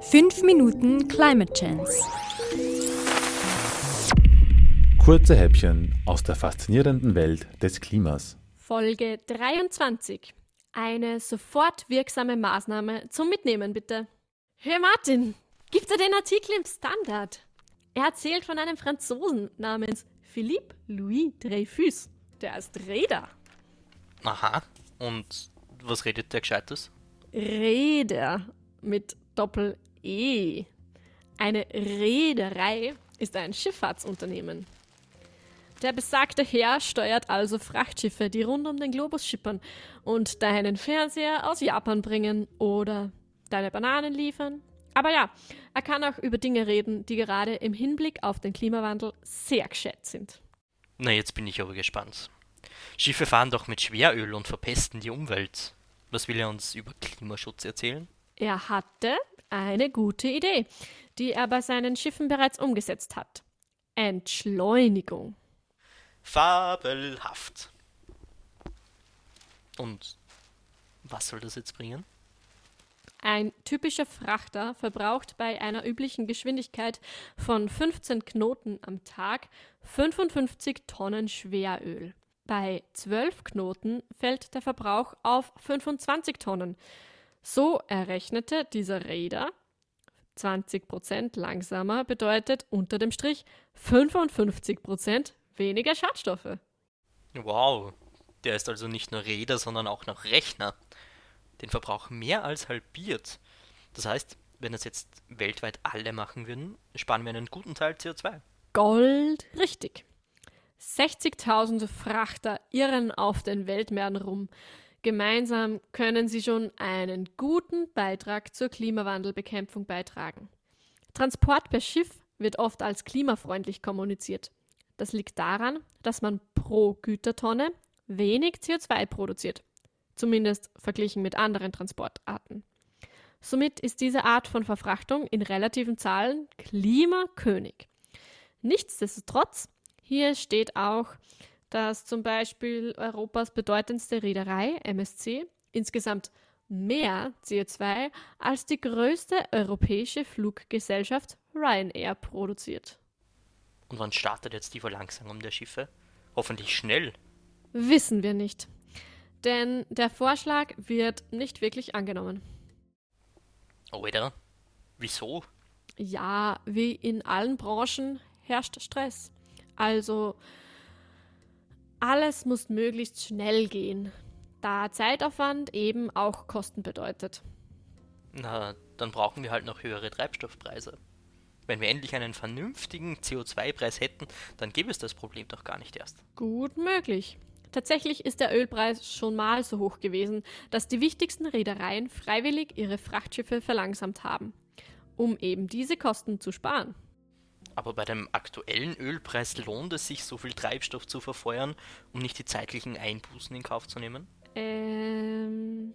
5 Minuten Climate Chance. Kurze Häppchen aus der faszinierenden Welt des Klimas. Folge 23. Eine sofort wirksame Maßnahme zum Mitnehmen, bitte. Hey Martin, gibt er den Artikel im Standard? Er erzählt von einem Franzosen namens Philippe Louis Dreyfus. Der ist Räder. Aha. Und was redet der Gescheites? Räder mit Doppel-E. Eine Reederei ist ein Schifffahrtsunternehmen. Der besagte Herr steuert also Frachtschiffe, die rund um den Globus schippern und deinen Fernseher aus Japan bringen oder deine Bananen liefern. Aber ja, er kann auch über Dinge reden, die gerade im Hinblick auf den Klimawandel sehr geschätzt sind. Na, jetzt bin ich aber gespannt. Schiffe fahren doch mit Schweröl und verpesten die Umwelt. Was will er uns über Klimaschutz erzählen? Er hatte eine gute Idee, die er bei seinen Schiffen bereits umgesetzt hat. Entschleunigung. Fabelhaft. Und was soll das jetzt bringen? Ein typischer Frachter verbraucht bei einer üblichen Geschwindigkeit von 15 Knoten am Tag 55 Tonnen Schweröl. Bei 12 Knoten fällt der Verbrauch auf 25 Tonnen. So errechnete dieser Räder 20% langsamer bedeutet unter dem Strich 55% weniger Schadstoffe. Wow, der ist also nicht nur Räder, sondern auch noch Rechner. Den Verbrauch mehr als halbiert. Das heißt, wenn das jetzt weltweit alle machen würden, sparen wir einen guten Teil CO2. Gold richtig. 60.000 Frachter irren auf den Weltmeeren rum. Gemeinsam können sie schon einen guten Beitrag zur Klimawandelbekämpfung beitragen. Transport per Schiff wird oft als klimafreundlich kommuniziert. Das liegt daran, dass man pro Gütertonne wenig CO2 produziert, zumindest verglichen mit anderen Transportarten. Somit ist diese Art von Verfrachtung in relativen Zahlen Klimakönig. Nichtsdestotrotz, hier steht auch, dass zum Beispiel Europas bedeutendste Reederei, MSC, insgesamt mehr CO2 als die größte europäische Fluggesellschaft Ryanair produziert. Und wann startet jetzt die Verlangsamung der Schiffe? Hoffentlich schnell. Wissen wir nicht. Denn der Vorschlag wird nicht wirklich angenommen. Oder? Wieso? Ja, wie in allen Branchen herrscht Stress. Also alles muss möglichst schnell gehen, da Zeitaufwand eben auch Kosten bedeutet. Na, dann brauchen wir halt noch höhere Treibstoffpreise. Wenn wir endlich einen vernünftigen CO2-Preis hätten, dann gäbe es das Problem doch gar nicht erst. Gut möglich. Tatsächlich ist der Ölpreis schon mal so hoch gewesen, dass die wichtigsten Reedereien freiwillig ihre Frachtschiffe verlangsamt haben, um eben diese Kosten zu sparen. Aber bei dem aktuellen Ölpreis lohnt es sich, so viel Treibstoff zu verfeuern, um nicht die zeitlichen Einbußen in Kauf zu nehmen? Ähm,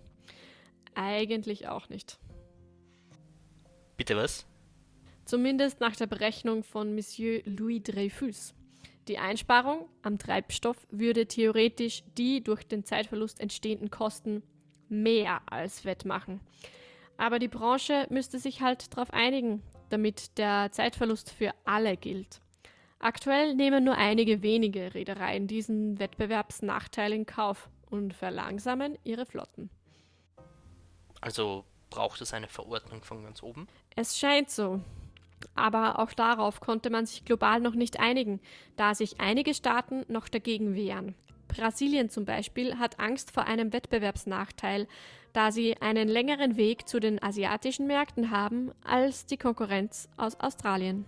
eigentlich auch nicht. Bitte was? Zumindest nach der Berechnung von Monsieur Louis Dreyfus. Die Einsparung am Treibstoff würde theoretisch die durch den Zeitverlust entstehenden Kosten mehr als wettmachen. Aber die Branche müsste sich halt darauf einigen, damit der Zeitverlust für alle gilt. Aktuell nehmen nur einige wenige Reedereien diesen Wettbewerbsnachteil in Kauf und verlangsamen ihre Flotten. Also braucht es eine Verordnung von ganz oben? Es scheint so. Aber auch darauf konnte man sich global noch nicht einigen, da sich einige Staaten noch dagegen wehren. Brasilien zum Beispiel hat Angst vor einem Wettbewerbsnachteil, da sie einen längeren Weg zu den asiatischen Märkten haben als die Konkurrenz aus Australien.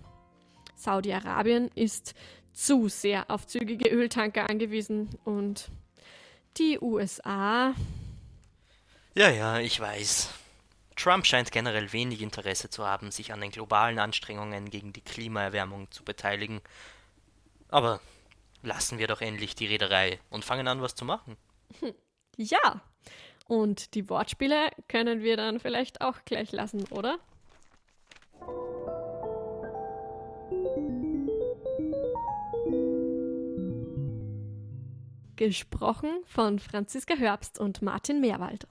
Saudi-Arabien ist zu sehr auf zügige Öltanker angewiesen und die USA. Ja, ja, ich weiß. Trump scheint generell wenig Interesse zu haben, sich an den globalen Anstrengungen gegen die Klimaerwärmung zu beteiligen. Aber lassen wir doch endlich die Reederei und fangen an, was zu machen. Ja, und die Wortspiele können wir dann vielleicht auch gleich lassen, oder? Gesprochen von Franziska Herbst und Martin Meerwald.